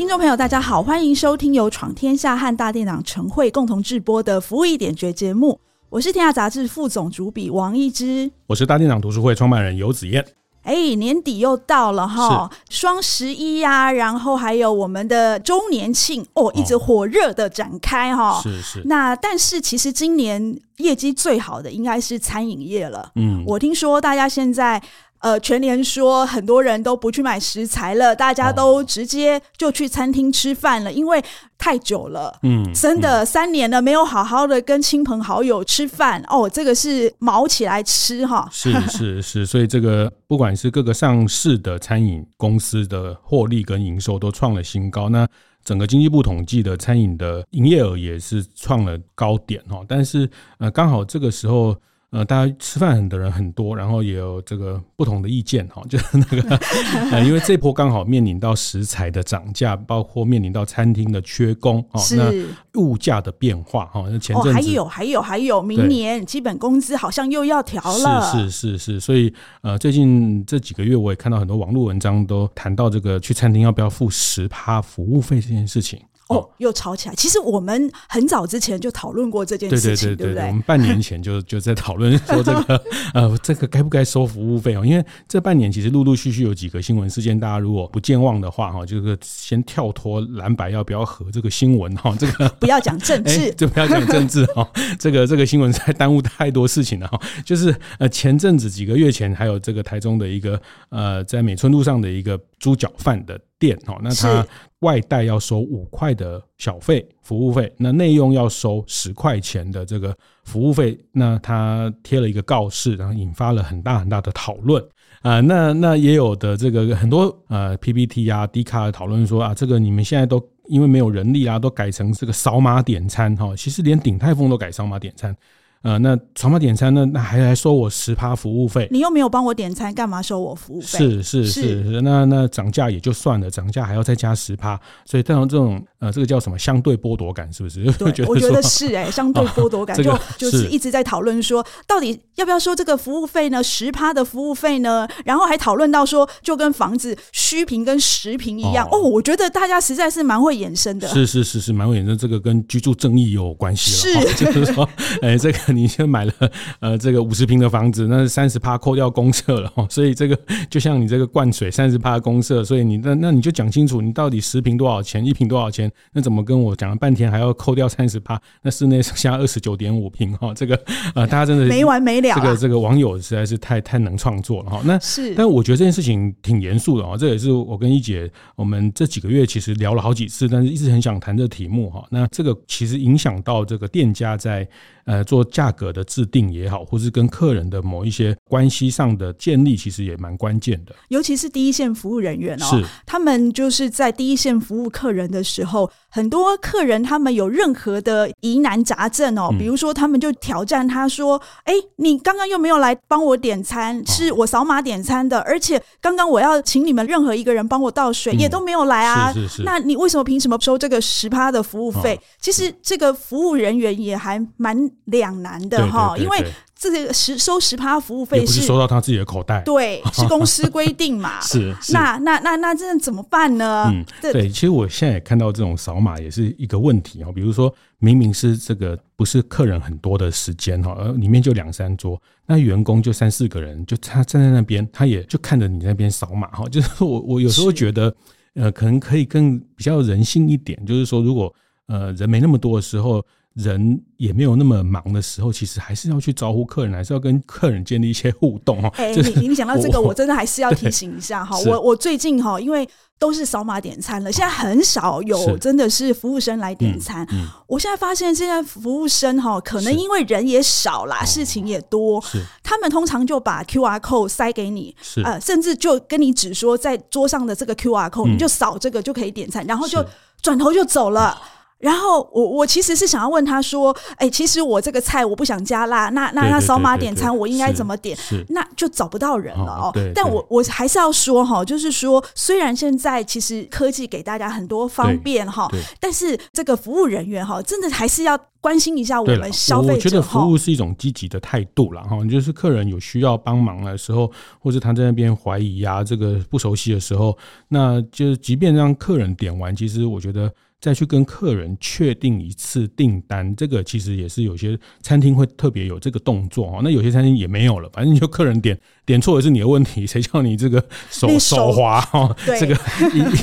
听众朋友，大家好，欢迎收听由闯天下和大店长晨会共同制播的《服务一点绝》节目。我是天下杂志副总主笔王一之，我是大店长读书会创办人游子燕。哎，年底又到了哈，双十一呀、啊，然后还有我们的周年庆哦，一直火热的展开哈、哦。是是。那但是其实今年业绩最好的应该是餐饮业了。嗯，我听说大家现在。呃，全年说很多人都不去买食材了，大家都直接就去餐厅吃饭了，哦、因为太久了，嗯，真的、嗯、三年了没有好好的跟亲朋好友吃饭哦，这个是毛起来吃哈，是是是，所以这个不管是各个上市的餐饮公司的获利跟营收都创了新高，那整个经济部统计的餐饮的营业额也是创了高点哈，但是呃，刚好这个时候。呃，大家吃饭的人很多，然后也有这个不同的意见哈，就是那个，呃，因为这波刚好面临到食材的涨价，包括面临到餐厅的缺工哦，那物价的变化哈，那前阵子还有还有还有，明年基本工资好像又要调了，是是是是，所以呃，最近这几个月我也看到很多网络文章都谈到这个去餐厅要不要付十趴服务费这件事情。哦，又吵起来。其实我们很早之前就讨论过这件事情，对，对，对？我们半年前就 就在讨论说这个 呃，这个该不该收服务费哦？因为这半年其实陆陆续续有几个新闻事件，大家如果不健忘的话哈，就是先跳脱蓝白要不要和这个新闻哈，这个不要讲政治，就不要讲政治哈。这个这个新闻在耽误太多事情了哈。就是呃前阵子几个月前，还有这个台中的一个呃在美村路上的一个猪脚饭的店哦，那他。外带要收五块的小费服务费，那内用要收十块钱的这个服务费，那他贴了一个告示，然后引发了很大很大的讨论啊。那那也有的这个很多呃 PPT 啊、D 卡的讨论说啊，这个你们现在都因为没有人力啊，都改成这个扫码点餐哈。其实连鼎泰丰都改扫码点餐。呃，那扫码点餐呢？那还来收我十趴服务费？你又没有帮我点餐，干嘛收我服务费？是是是，是，那那涨价也就算了，涨价还要再加十趴，所以这种这种呃，这个叫什么相对剥夺感，是不是？对，我觉得是哎、欸，相对剥夺感、哦、就就是一直在讨论说，到底要不要收这个服务费呢？十趴的服务费呢？然后还讨论到说，就跟房子虚平跟实平一样哦，哦。我觉得大家实在是蛮会衍生的，是是是是蛮会衍生，这个跟居住正义有关系了，是、哦，就是说，哎、欸，这个。你先买了呃这个五十平的房子，那是三十趴扣掉公厕了哈，所以这个就像你这个灌水三十趴公厕，所以你那那你就讲清楚，你到底十平多少钱，一平多少钱？那怎么跟我讲了半天还要扣掉三十趴？那室内剩下二十九点五平哈，这个呃大家真的没完没了。这个这个网友实在是太太能创作了哈。那是，但我觉得这件事情挺严肃的哦，这也是我跟一姐我们这几个月其实聊了好几次，但是一直很想谈这个题目哈。那这个其实影响到这个店家在。呃，做价格的制定也好，或是跟客人的某一些关系上的建立，其实也蛮关键的。尤其是第一线服务人员哦，他们就是在第一线服务客人的时候，很多客人他们有任何的疑难杂症哦，比如说他们就挑战他说：“哎，你刚刚又没有来帮我点餐，是我扫码点餐的，而且刚刚我要请你们任何一个人帮我倒水，也都没有来啊。是是是，那你为什么凭什么收这个十趴的服务费？其实这个服务人员也还蛮。两难的哈，因为这个十收十趴服务费是，是收到他自己的口袋，对，是公司规定嘛。是，是，那那那那这样怎么办呢？嗯，对，其实我现在也看到这种扫码也是一个问题哈。比如说明明是这个不是客人很多的时间哈，而里面就两三桌，那员工就三四个人，就他站在那边，他也就看着你那边扫码哈。就是我我有时候觉得，呃，可能可以更比较人性一点，就是说如果呃人没那么多的时候。人也没有那么忙的时候，其实还是要去招呼客人，还是要跟客人建立一些互动哈。哎，你你讲到这个，我真的还是要提醒一下哈。我我最近哈，因为都是扫码点餐了，现在很少有真的是服务生来点餐。我现在发现，现在服务生哈，可能因为人也少啦，事情也多，他们通常就把 QR code 塞给你，呃，甚至就跟你只说，在桌上的这个 QR code，你就扫这个就可以点餐，然后就转头就走了。然后我我其实是想要问他说，哎，其实我这个菜我不想加辣，那那那扫码点餐我应该怎么点？那就找不到人了哦。但我我还是要说哈，就是说，虽然现在其实科技给大家很多方便哈，但是这个服务人员哈，真的还是要关心一下我们消费者。我觉得服务是一种积极的态度了哈，就是客人有需要帮忙的时候，或者他在那边怀疑啊，这个不熟悉的时候，那就是即便让客人点完，其实我觉得。再去跟客人确定一次订单，这个其实也是有些餐厅会特别有这个动作哦。那有些餐厅也没有了，反正就客人点点错也是你的问题，谁叫你这个手手滑 哈？这个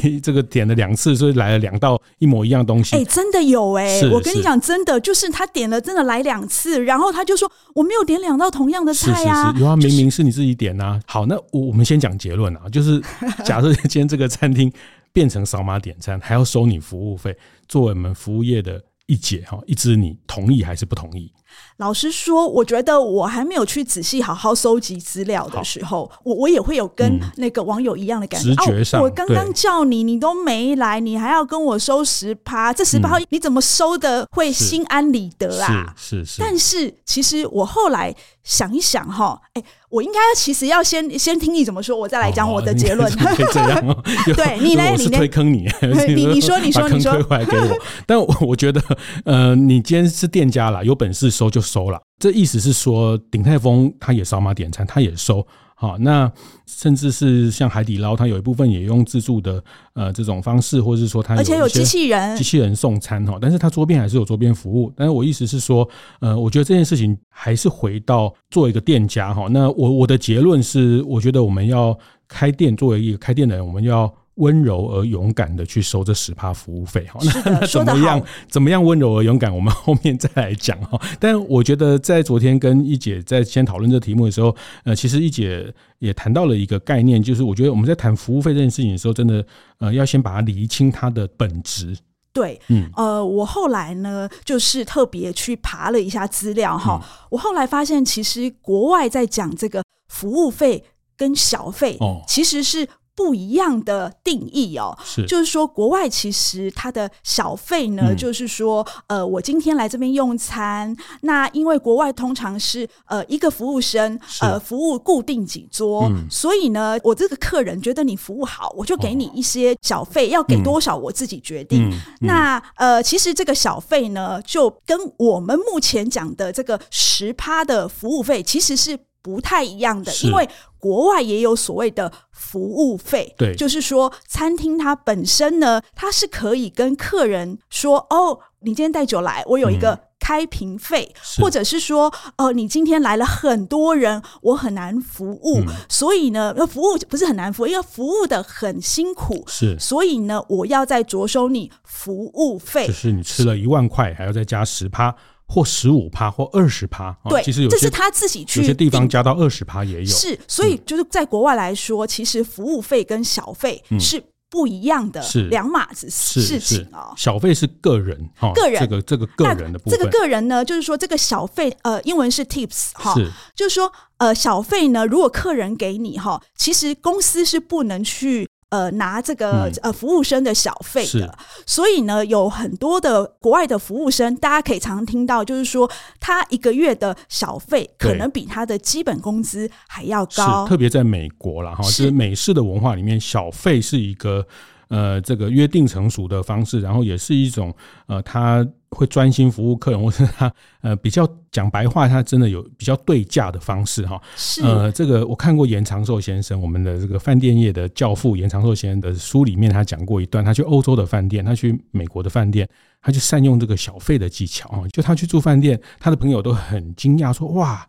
一这个点了两次，所以来了两道一模一样东西。哎，真的有哎，我跟你讲，真的就是他点了，真的来两次，然后他就说我没有点两道同样的菜啊，有啊，明明是你自己点啊。好，那我我们先讲结论啊，就是假设今天这个餐厅。变成扫码点餐，还要收你服务费，作为我们服务业的一姐哈，一支你同意还是不同意？老实说，我觉得我还没有去仔细好好搜集资料的时候，我我也会有跟那个网友一样的感觉。直觉上，我刚刚叫你，你都没来，你还要跟我收十趴，这十趴你怎么收的会心安理得啊？是是。但是其实我后来想一想哈，哎，我应该其实要先先听你怎么说，我再来讲我的结论。这样，对你来？你推坑你，你你说你说你说，推回来给我。但我我觉得，呃，你今天是店家啦，有本事收就收了，这意思是说，鼎泰丰他也扫码点餐，他也收。好，那甚至是像海底捞，它有一部分也用自助的呃这种方式，或者是说它而且有机器人机器人送餐哈，但是它桌边还是有桌边服务。但是我意思是说，呃，我觉得这件事情还是回到做一个店家哈。那我我的结论是，我觉得我们要开店，作为一个开店的人，我们要。温柔而勇敢的去收这十趴服务费，哈，那那怎么样？怎么样温柔而勇敢？我们后面再来讲哈。但我觉得在昨天跟一姐在先讨论这个题目的时候，呃，其实一姐也谈到了一个概念，就是我觉得我们在谈服务费这件事情的时候，真的呃要先把它厘清它的本质。对，嗯，呃，我后来呢，就是特别去爬了一下资料哈，我后来发现，其实国外在讲这个服务费跟小费，哦，其实是。不一样的定义哦，是，就是说国外其实它的小费呢，嗯、就是说，呃，我今天来这边用餐，那因为国外通常是呃一个服务生，呃服务固定几桌，嗯、所以呢，我这个客人觉得你服务好，我就给你一些小费，哦、要给多少我自己决定。那呃，其实这个小费呢，就跟我们目前讲的这个十趴的服务费其实是。不太一样的，因为国外也有所谓的服务费，对，就是说餐厅它本身呢，它是可以跟客人说，哦，你今天带酒来，我有一个开瓶费，嗯、或者是说，哦、呃，你今天来了很多人，我很难服务，嗯、所以呢，服务不是很难服务，因为服务的很辛苦，是，所以呢，我要再着收你服务费，就是你吃了一万块，还要再加十趴。或十五趴或二十趴，对，其实有这是他自己去，有些地方加到二十趴也有。是，所以就是在国外来说，其实服务费跟小费是不一样的，是两码子事情哦。小费是个人，个人这个这个个人的部分。这个个人呢，就是说这个小费，呃，英文是 tips 哈，就是说呃小费呢，如果客人给你哈，其实公司是不能去。呃，拿这个呃服务生的小费的，嗯、所以呢，有很多的国外的服务生，大家可以常常听到，就是说他一个月的小费可能比他的基本工资还要高。特别在美国了，哈，就是。美式的文化里面，小费是一个呃这个约定成熟的方式，然后也是一种呃他。会专心服务客人，或是他呃比较讲白话，他真的有比较对价的方式哈。是呃，这个我看过严长寿先生，我们的这个饭店业的教父严长寿先生的书里面，他讲过一段，他去欧洲的饭店，他去美国的饭店，他就善用这个小费的技巧啊。就他去住饭店，他的朋友都很惊讶说：“哇，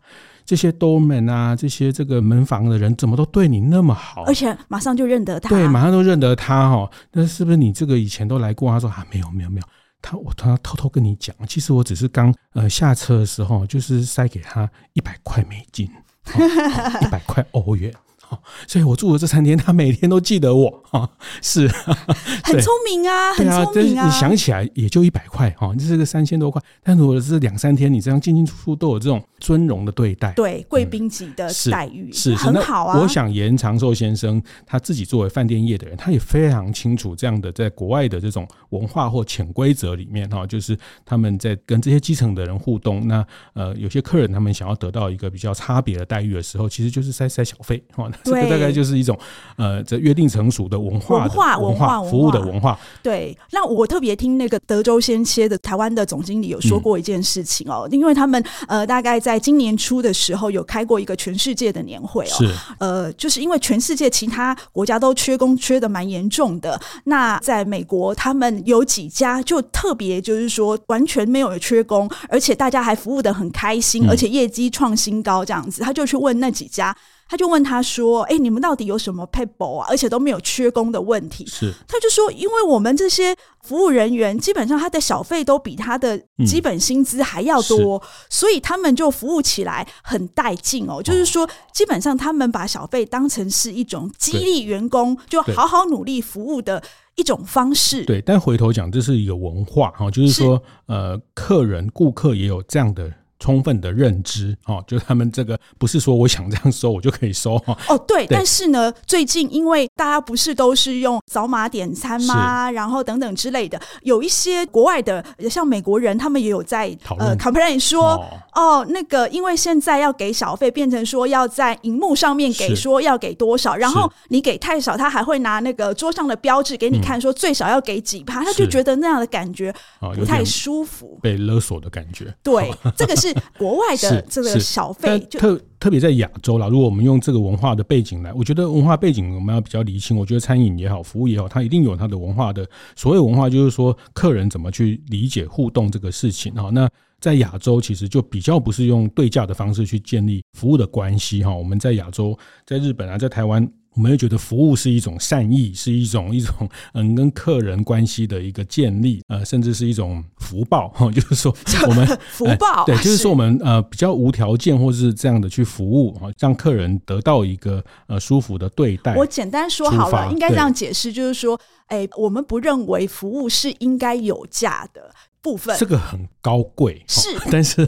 这些 doorman 啊，这些这个门房的人怎么都对你那么好？而且马上就认得他，对，马上都认得他哈。那是不是你这个以前都来过？”他说：“啊，没有，没有，没有。”他我他偷偷跟你讲，其实我只是刚呃下车的时候，就是塞给他一百块美金，一百块欧元。所以我住的这三天，他每天都记得我啊，是 很聪明啊，很聪明啊。你想起来也就一百块哈，这是个三千多块，但如果是两三天，你这样进进出出都有这种尊荣的对待，对贵宾级的待遇，是很好啊。我想严长寿先生他自己作为饭店业的人，他也非常清楚这样的在国外的这种文化或潜规则里面哈，就是他们在跟这些基层的人互动，那呃有些客人他们想要得到一个比较差别的待遇的时候，其实就是塞塞小费哈，这个大概就是一种呃这约定成熟的文化文化文化服务的文化。对，那我特别听那个德州先切的台湾的总经理有说过一件事情哦，因为他们呃大概在今年初的时候有开过一个全世界的年会哦，是呃就是因为全世界其他国家都缺工缺的蛮严重的，那在美国他们有几家就特别就是说完全没有缺工，而且大家还服务的很开心，而且业绩创新高这样子，他就去问那几家。他就问他说：“哎，你们到底有什么撇步啊？而且都没有缺工的问题。”是，他就说：“因为我们这些服务人员，基本上他的小费都比他的基本薪资还要多，嗯、所以他们就服务起来很带劲哦。就是说，基本上他们把小费当成是一种激励员工就好好努力服务的一种方式。对，但回头讲，这是一个文化哈，就是说，是呃，客人、顾客也有这样的。”充分的认知，哦，就是他们这个不是说我想这样收我就可以收哈。哦，对，对，但是呢，最近因为大家不是都是用扫码点餐吗？然后等等之类的，有一些国外的，像美国人，他们也有在讨论。呃 complain 说，哦，哦，那个因为现在要给小费，变成说要在荧幕上面给说要给多少，然后你给太少，他还会拿那个桌上的标志给你看，说最少要给几趴，他就觉得那样的感觉不太舒服，被勒索的感觉。对，这个是。国外的这个小费，就特特别在亚洲啦。如果我们用这个文化的背景来，我觉得文化背景我们要比较理清。我觉得餐饮也好，服务也好，它一定有它的文化的。所谓文化，就是说客人怎么去理解互动这个事情哈。那在亚洲，其实就比较不是用对价的方式去建立服务的关系哈。我们在亚洲，在日本啊，在台湾。我们会觉得服务是一种善意，是一种一种嗯跟客人关系的一个建立，呃，甚至是一种福报哈，就是说我们 福报对，就是说我们呃比较无条件或是这样的去服务哈，让客人得到一个呃舒服的对待。我简单说好了，应该这样解释，就是说，哎，我们不认为服务是应该有价的部分，这个很高贵是，但是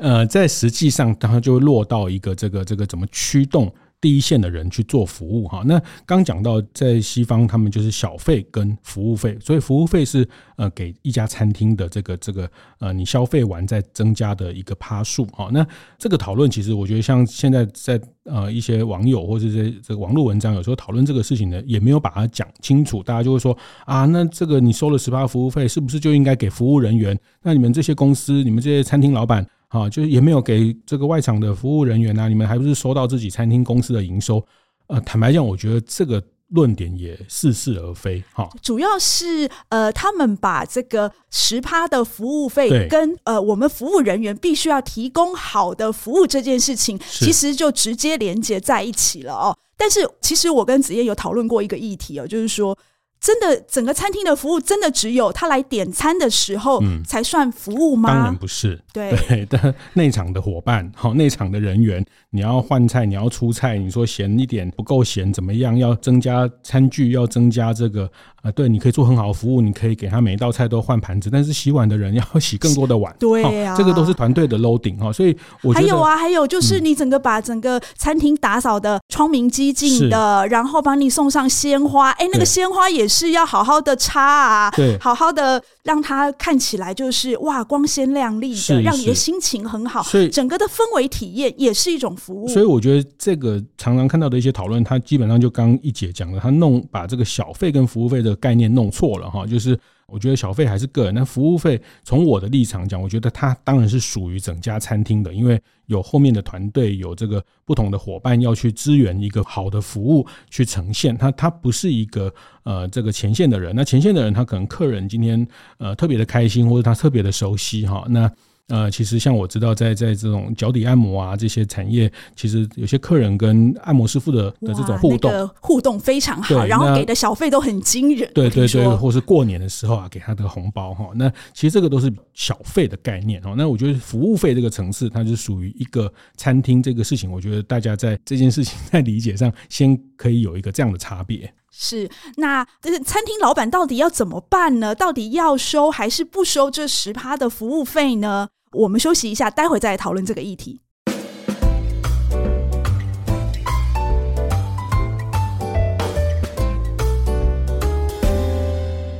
呃，在实际上，它就落到一个这个这个怎么驱动。第一线的人去做服务哈，那刚讲到在西方，他们就是小费跟服务费，所以服务费是呃给一家餐厅的这个这个呃你消费完再增加的一个趴数哈。那这个讨论其实我觉得像现在在呃一些网友或者这这个网络文章有时候讨论这个事情呢，也没有把它讲清楚，大家就会说啊，那这个你收了十八服务费，是不是就应该给服务人员？那你们这些公司，你们这些餐厅老板？啊，就是也没有给这个外场的服务人员啊，你们还不是收到自己餐厅公司的营收？呃，坦白讲，我觉得这个论点也似是而非。哈，主要是呃，他们把这个十趴的服务费跟呃我们服务人员必须要提供好的服务这件事情，其实就直接连接在一起了哦。但是其实我跟子夜有讨论过一个议题哦，就是说。真的，整个餐厅的服务真的只有他来点餐的时候才算服务吗？嗯、当然不是。对对 但，内场的伙伴，好，内场的人员，你要换菜，你要出菜，你说咸一点不够咸，怎么样？要增加餐具，要增加这个。啊，对，你可以做很好的服务，你可以给他每一道菜都换盘子，但是洗碗的人要洗更多的碗，对呀、啊，这个都是团队的 loading 哈，所以我还有啊，还有就是你整个把整个餐厅打扫的窗明几净的，然后帮你送上鲜花，哎，那个鲜花也是要好好的擦啊，对，好好的让它看起来就是哇光鲜亮丽的，让你的心情很好，所以整个的氛围体验也是一种服务。所以我觉得这个常常看到的一些讨论，它基本上就刚一姐讲的，他弄把这个小费跟服务费的。概念弄错了哈，就是我觉得小费还是个人，那服务费从我的立场讲，我觉得它当然是属于整家餐厅的，因为有后面的团队，有这个不同的伙伴要去支援一个好的服务去呈现，它它不是一个呃这个前线的人，那前线的人他可能客人今天呃特别的开心，或者他特别的熟悉哈，那呃，其实像我知道在，在在这种脚底按摩啊这些产业，其实有些客人跟按摩师傅的的这种互动，那个、互动非常好，然后给的小费都很惊人。对对对，或是过年的时候啊，给他的红包哈。那其实这个都是小费的概念哦。那我觉得服务费这个层次，它是属于一个餐厅这个事情。我觉得大家在这件事情在理解上，先可以有一个这样的差别。是，那这餐厅老板到底要怎么办呢？到底要收还是不收这十趴的服务费呢？我们休息一下，待会再来讨论这个议题。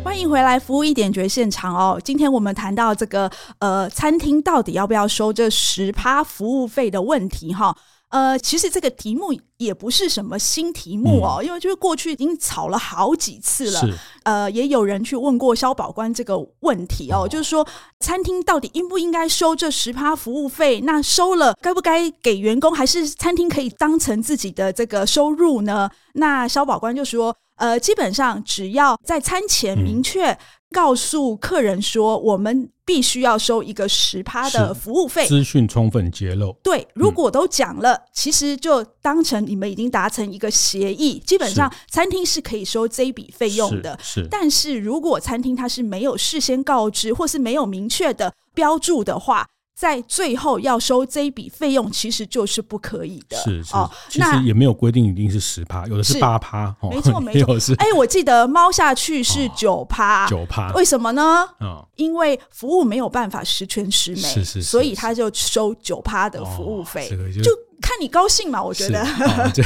欢迎回来，服务一点绝现场哦。今天我们谈到这个呃，餐厅到底要不要收这十趴服务费的问题哈。呃，其实这个题目也不是什么新题目哦，嗯、因为就是过去已经吵了好几次了。是呃，也有人去问过消保官这个问题哦，哦就是说餐厅到底应不应该收这十趴服务费？那收了该不该给员工？还是餐厅可以当成自己的这个收入呢？那消保官就说，呃，基本上只要在餐前明确、嗯。告诉客人说，我们必须要收一个十趴的服务费，资讯充分揭露。对，如果都讲了，嗯、其实就当成你们已经达成一个协议，基本上餐厅是可以收这一笔费用的。是，是但是如果餐厅它是没有事先告知，或是没有明确的标注的话。在最后要收这一笔费用，其实就是不可以的。是是，哦、其实也没有规定一定是十趴，有的是八趴。没错没错。哎、欸，我记得猫下去是九趴，九趴。为什么呢？哦、因为服务没有办法十全十美，是是，是，是，所以他就收九趴的服务费。哦这个、就。就看你高兴嘛，我觉得就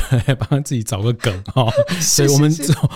帮自己找个梗哈，所以我们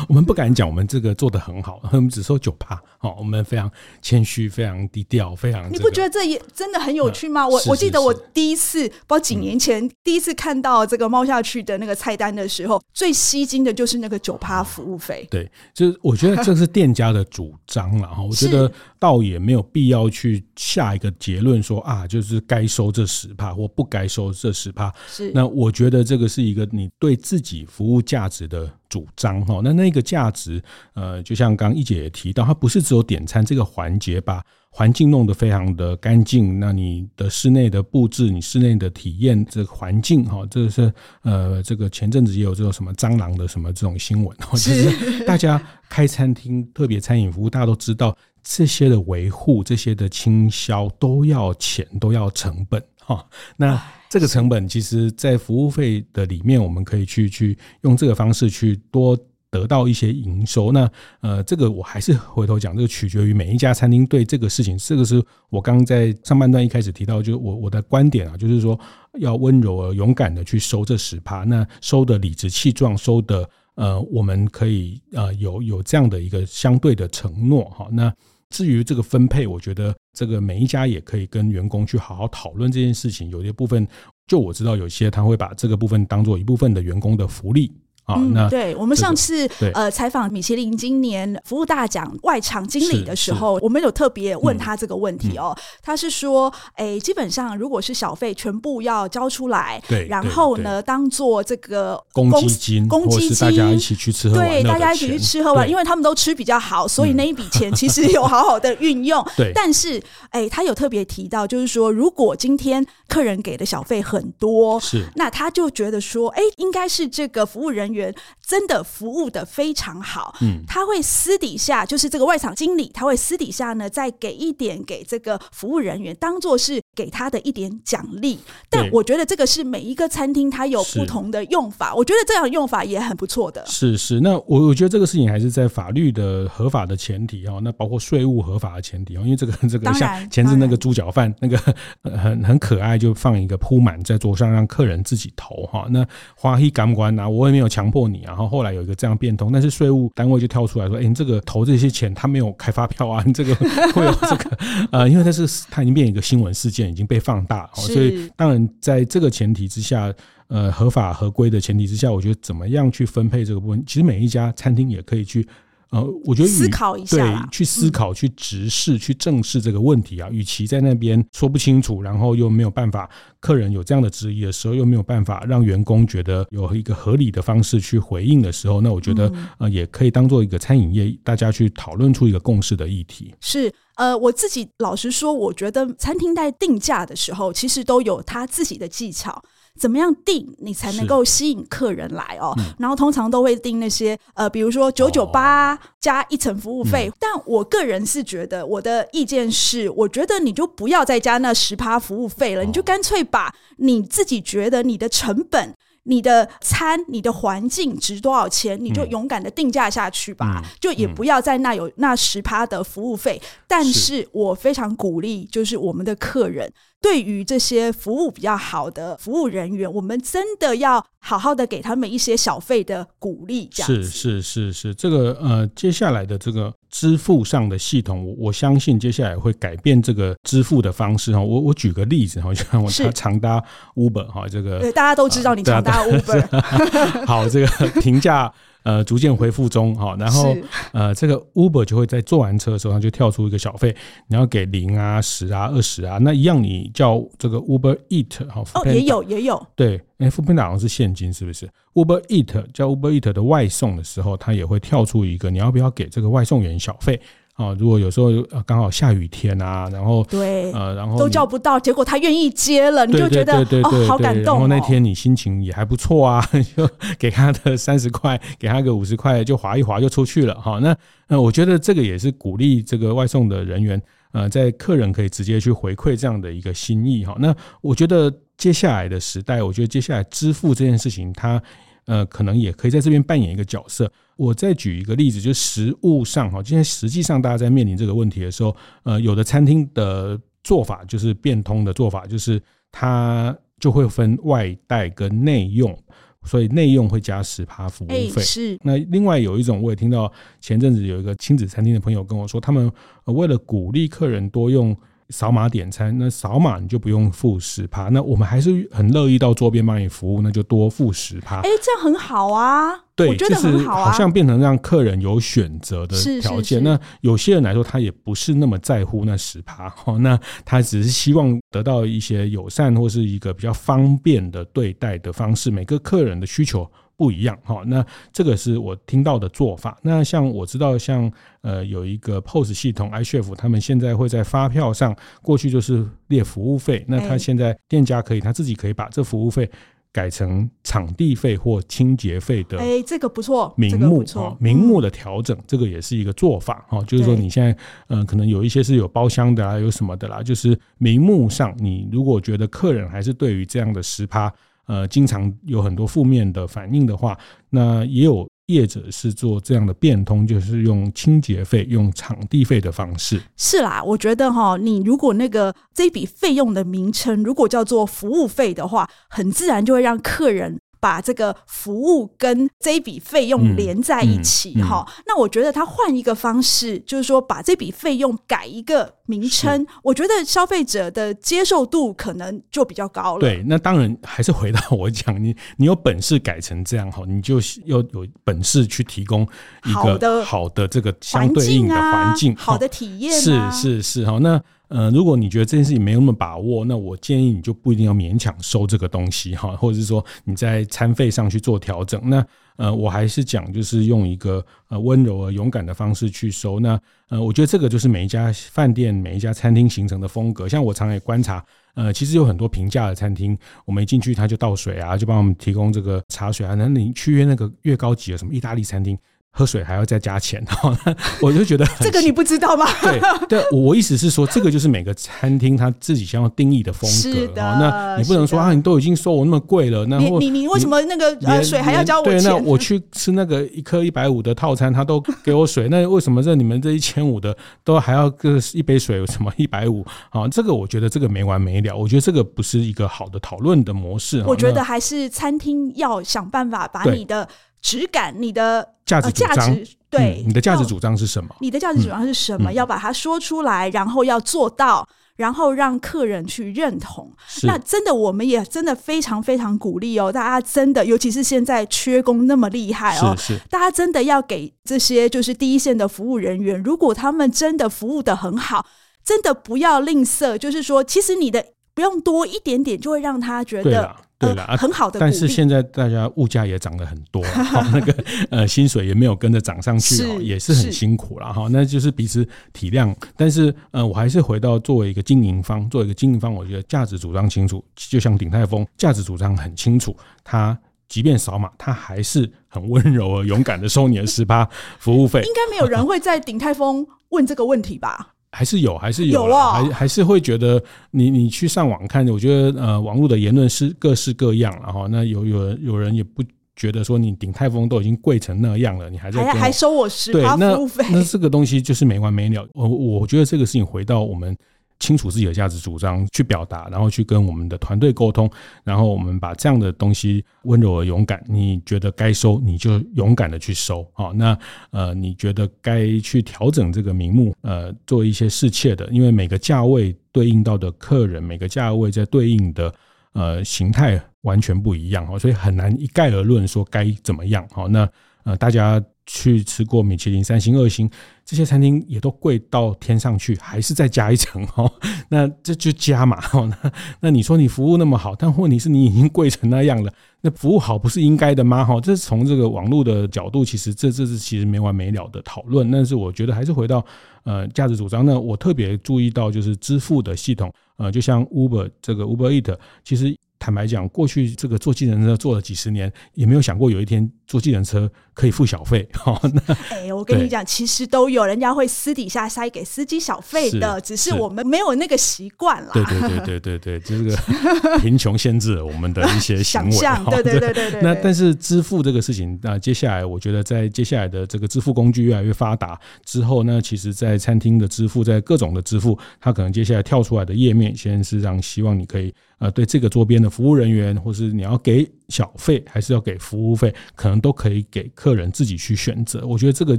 我们不敢讲我们这个做得很好，我们只收九趴，我们非常谦虚，非常低调，非常。你不觉得这也真的很有趣吗？我我记得我第一次，不知道几年前第一次看到这个猫下去的那个菜单的时候，最吸睛的就是那个九趴服务费。对，就是我觉得这是店家的主张了哈，我觉得倒也没有必要去下一个结论说啊，就是该收这十趴或不该收这十趴。是，那我觉得这个是一个你对自己服务价值的主张哈。那那个价值，呃，就像刚刚一姐也提到，它不是只有点餐这个环节，把环境弄得非常的干净。那你的室内的布置，你室内的体验，这个环境哈，这个是呃，这个前阵子也有这种什么蟑螂的什么这种新闻，就是大家开餐厅特别餐饮服务，大家都知道这些的维护、这些的清销都要钱，都要成本哈。那这个成本其实，在服务费的里面，我们可以去去用这个方式去多得到一些营收。那呃，这个我还是回头讲，这个取决于每一家餐厅对这个事情。这个是我刚刚在上半段一开始提到，就是我我的观点啊，就是说要温柔而勇敢的去收这十趴，那收的理直气壮，收的呃，我们可以呃有有这样的一个相对的承诺哈。那至于这个分配，我觉得这个每一家也可以跟员工去好好讨论这件事情。有些部分，就我知道有些他会把这个部分当做一部分的员工的福利。嗯，那对我们上次呃采访米其林今年服务大奖外场经理的时候，我们有特别问他这个问题哦。他是说，哎，基本上如果是小费全部要交出来，对，然后呢，当做这个公积金，公积金大家一起去吃喝玩，对，大家一起去吃喝玩，因为他们都吃比较好，所以那一笔钱其实有好好的运用。对，但是哎，他有特别提到，就是说，如果今天客人给的小费很多，是，那他就觉得说，哎，应该是这个服务人员。人真的服务的非常好，嗯，他会私底下就是这个外场经理，他会私底下呢再给一点给这个服务人员，当做是给他的一点奖励。但我觉得这个是每一个餐厅它有不同的用法，我觉得这样用法也很不错的。是是，那我我觉得这个事情还是在法律的合法的前提哦，那包括税务合法的前提哦，因为这个 这个像前阵那个猪脚饭那个 很很可爱，就放一个铺满在桌上让客人自己投哈。那花一感官啊，我也没有强。迫你，然然后后来有一个这样变通，但是税务单位就跳出来说：“哎，你这个投这些钱，他没有开发票啊，你这个 会有这个呃，因为它是他已经变一个新闻事件，已经被放大，所以当然在这个前提之下，呃，合法合规的前提之下，我觉得怎么样去分配这个部分，其实每一家餐厅也可以去呃，我觉得思考一下，对，去思考、去直视、去正视这个问题啊。与其在那边说不清楚，然后又没有办法，客人有这样的质疑的时候，又没有办法让员工觉得有一个合理的方式去回应的时候，那我觉得呃，也可以当做一个餐饮业大家去讨论出一个共识的议题。是。呃，我自己老实说，我觉得餐厅在定价的时候，其实都有他自己的技巧。怎么样定你才能够吸引客人来哦？嗯、然后通常都会定那些呃，比如说九九八加一层服务费。嗯、但我个人是觉得，我的意见是，我觉得你就不要再加那十趴服务费了，哦、你就干脆把你自己觉得你的成本。你的餐、你的环境值多少钱，你就勇敢的定价下去吧，嗯、就也不要在那有那十趴的服务费。嗯、但是我非常鼓励，就是我们的客人。对于这些服务比较好的服务人员，我们真的要好好的给他们一些小费的鼓励。这样。是是是是，这个呃，接下来的这个支付上的系统，我我相信接下来会改变这个支付的方式哈。我我举个例子哈，像我常搭 Uber 哈，这个对大家都知道你常搭 Uber，好，这个评价。呃，逐渐恢复中哈，然后呃，这个 Uber 就会在坐完车的时候，它就跳出一个小费，你要给零啊、十啊、二十啊，那一样你叫这个 Uber Eat 哈，哦，也有也有，对，哎，foodpanda 好像是现金是不是？Uber Eat 叫 Uber Eat 的外送的时候，它也会跳出一个，你要不要给这个外送员小费？啊，如果有时候刚好下雨天啊，然后对，呃，然后都叫不到，结果他愿意接了，你就觉得哦，好感动。然后那天你心情也还不错啊，就给他的三十块，给他个五十块，就划一划就出去了哈。那那我觉得这个也是鼓励这个外送的人员，呃，在客人可以直接去回馈这样的一个心意哈。那我觉得接下来的时代，我觉得接下来支付这件事情，它。呃，可能也可以在这边扮演一个角色。我再举一个例子，就是实务上哈，今天实际上大家在面临这个问题的时候，呃，有的餐厅的做法就是变通的做法，就是它就会分外带跟内用，所以内用会加十趴服务费。是。那另外有一种，我也听到前阵子有一个亲子餐厅的朋友跟我说，他们为了鼓励客人多用。扫码点餐，那扫码你就不用付十趴。那我们还是很乐意到桌边帮你服务，那就多付十趴。哎，这样很好啊，对，我觉得很好啊，好像变成让客人有选择的条件。那有些人来说，他也不是那么在乎那十趴，那他只是希望得到一些友善或是一个比较方便的对待的方式。每个客人的需求。不一样哈，那这个是我听到的做法。那像我知道，像呃有一个 POS 系统，iChef 他们现在会在发票上，过去就是列服务费，那他现在店家可以他自己可以把这服务费改成场地费或清洁费的。哎，这个不错，名目名目的调整，这个也是一个做法哈。就是说你现在嗯、呃，可能有一些是有包厢的啦，有什么的啦，就是名目上，你如果觉得客人还是对于这样的十趴。呃，经常有很多负面的反应的话，那也有业者是做这样的变通，就是用清洁费、用场地费的方式。是啦，我觉得哈，你如果那个这笔费用的名称如果叫做服务费的话，很自然就会让客人。把这个服务跟这一笔费用连在一起哈，嗯嗯嗯、那我觉得他换一个方式，就是说把这笔费用改一个名称，我觉得消费者的接受度可能就比较高了。对，那当然还是回到我讲，你你有本事改成这样哈，你就要有本事去提供一个好的这个相对应的环境，好的体验、啊，是是是哈，那。呃，如果你觉得这件事情没那么把握，那我建议你就不一定要勉强收这个东西哈，或者是说你在餐费上去做调整。那呃，我还是讲就是用一个呃温柔而勇敢的方式去收。那呃，我觉得这个就是每一家饭店、每一家餐厅形成的风格。像我常也观察，呃，其实有很多平价的餐厅，我们一进去他就倒水啊，就帮我们提供这个茶水啊。那你去约那个越高级的什么意大利餐厅。喝水还要再加钱，我就觉得这个你不知道吗？对对，我意思是说，这个就是每个餐厅他自己想要定义的风格。是的，那你不能说啊，你都已经收我那么贵了，那你你你为什么那个呃水还要交我钱？对，那我去吃那个一颗一百五的套餐，他都给我水，那为什么这你们这一千五的都还要个一杯水？什么一百五？啊，这个我觉得这个没完没了，我觉得这个不是一个好的讨论的模式。我觉得还是餐厅要想办法把你的。质感，你的价值主张，对，你的价值主张是什么？你的价值主张是什么？要把它说出来，然后要做到，然后让客人去认同。那真的，我们也真的非常非常鼓励哦，大家真的，尤其是现在缺工那么厉害哦，是是大家真的要给这些就是第一线的服务人员，如果他们真的服务的很好，真的不要吝啬，就是说，其实你的不用多一点点，就会让他觉得。对了、呃，很好的。但是现在大家物价也涨了很多，那个呃薪水也没有跟着涨上去哦，也是很辛苦了哈。那就是彼此体谅。但是呃，我还是回到作为一个经营方，作为一个经营方，我觉得价值主张清楚，就像鼎泰丰价值主张很清楚，他即便扫码，他还是很温柔而勇敢的收你的十趴服务费。应该没有人会在鼎泰丰问这个问题吧？还是有，还是有，还还是会觉得你你去上网看，我觉得呃，网络的言论是各式各样，然后那有有有人也不觉得说你鼎泰丰都已经贵成那样了，你还在还还收我十八服务费，那那这个东西就是没完没了。我我觉得这个事情回到我们。清楚自己的价值主张，去表达，然后去跟我们的团队沟通，然后我们把这样的东西温柔而勇敢。你觉得该收，你就勇敢的去收。好，那呃，你觉得该去调整这个名目，呃，做一些适切的，因为每个价位对应到的客人，每个价位在对应的呃形态完全不一样哈，所以很难一概而论说该怎么样。好，那呃，大家。去吃过米其林三星、二星这些餐厅也都贵到天上去，还是再加一层哦？那这就加嘛？那那你说你服务那么好，但问题是你已经贵成那样了，那服务好不是应该的吗？哈，这是从这个网络的角度，其实这这是其实没完没了的讨论。但是我觉得还是回到呃价值主张。那我特别注意到就是支付的系统，呃，就像 Uber 这个 Uber Eat，其实。坦白讲，过去这个坐计程车坐了几十年，也没有想过有一天坐计程车可以付小费。好，那 哎，我跟你讲，其实都有人家会私底下塞给司机小费的，只是我们没有那个习惯了。对对对对对对，这个 贫穷限制了我们的一些行为。想象，对对对对对。那但是支付这个事情，那接下来我觉得在接下来的这个支付工具越来越发达之后，那其实，在餐厅的支付，在各种的支付，它可能接下来跳出来的页面，先是让希望你可以。呃，对这个桌边的服务人员，或是你要给小费，还是要给服务费，可能都可以给客人自己去选择。我觉得这个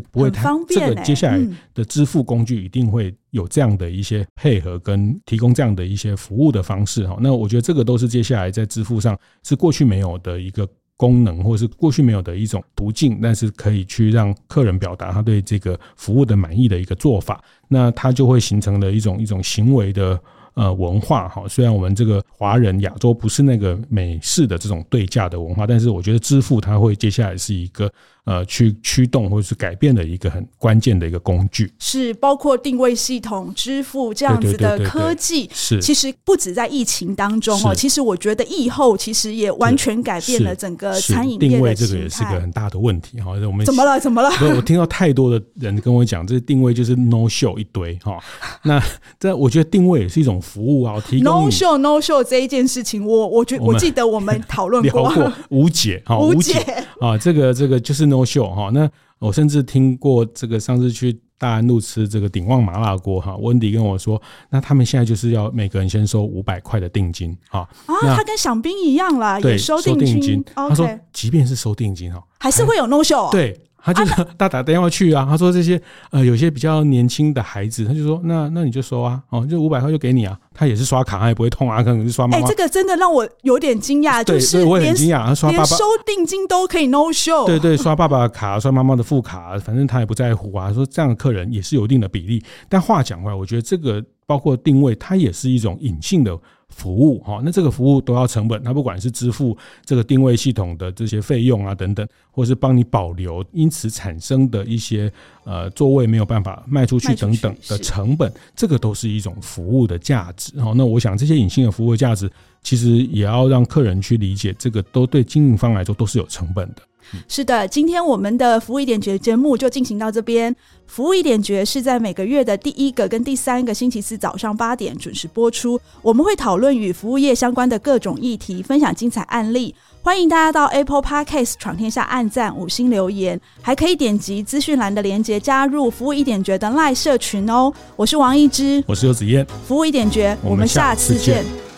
不会太方便。这个接下来的支付工具一定会有这样的一些配合跟提供这样的一些服务的方式哈。那我觉得这个都是接下来在支付上是过去没有的一个功能，或是过去没有的一种途径，但是可以去让客人表达他对这个服务的满意的一个做法。那它就会形成了一种一种行为的。呃，文化哈，虽然我们这个华人亚洲不是那个美式的这种对价的文化，但是我觉得支付它会接下来是一个。呃，去驱动或者是改变的一个很关键的一个工具，是包括定位系统、支付这样子的科技。是，其实不止在疫情当中哦，其实我觉得疫后其实也完全改变了整个餐饮定位，这个也是个很大的问题哈。我们怎么了？怎么了？我听到太多的人跟我讲，这定位就是 no show 一堆哈。那这我觉得定位也是一种服务啊，提供 no show no show 这一件事情，我我觉我记得我们 讨论过无解哈，无解啊，这个这个就是。No show 哈，那我甚至听过这个上次去大安路吃这个鼎旺麻辣锅哈，温迪跟我说，那他们现在就是要每个人先收五百块的定金哈。啊，他跟饗宾一样啦，也，收定金。他说，即便是收定金哈，还是会有 no show。对。他就是他打电话去啊，他说这些呃有些比较年轻的孩子，他就说那那你就收啊，哦，就五百块就给你啊，他也是刷卡，他也不会痛啊，可能是刷妈妈。哎，这个真的让我有点惊讶，就是我很惊讶，他刷爸爸连收定金都可以 no show，对对，刷爸爸的卡，刷妈妈的副卡，反正他也不在乎啊。说这样的客人也是有一定的比例，但话讲回来，我觉得这个包括定位，它也是一种隐性的。服务哈，那这个服务都要成本，它不管是支付这个定位系统的这些费用啊等等，或是帮你保留，因此产生的一些呃座位没有办法卖出去等等的成本，这个都是一种服务的价值。哈，那我想这些隐性的服务的价值，其实也要让客人去理解，这个都对经营方来说都是有成本的。是的，今天我们的服务一点绝节目就进行到这边。服务一点绝是在每个月的第一个跟第三个星期四早上八点准时播出。我们会讨论与服务业相关的各种议题，分享精彩案例。欢迎大家到 Apple Podcast 闯天下按赞五星留言，还可以点击资讯栏的链接加入服务一点绝的赖社群哦。我是王一之，我是游子燕，服务一点绝，我们下次见。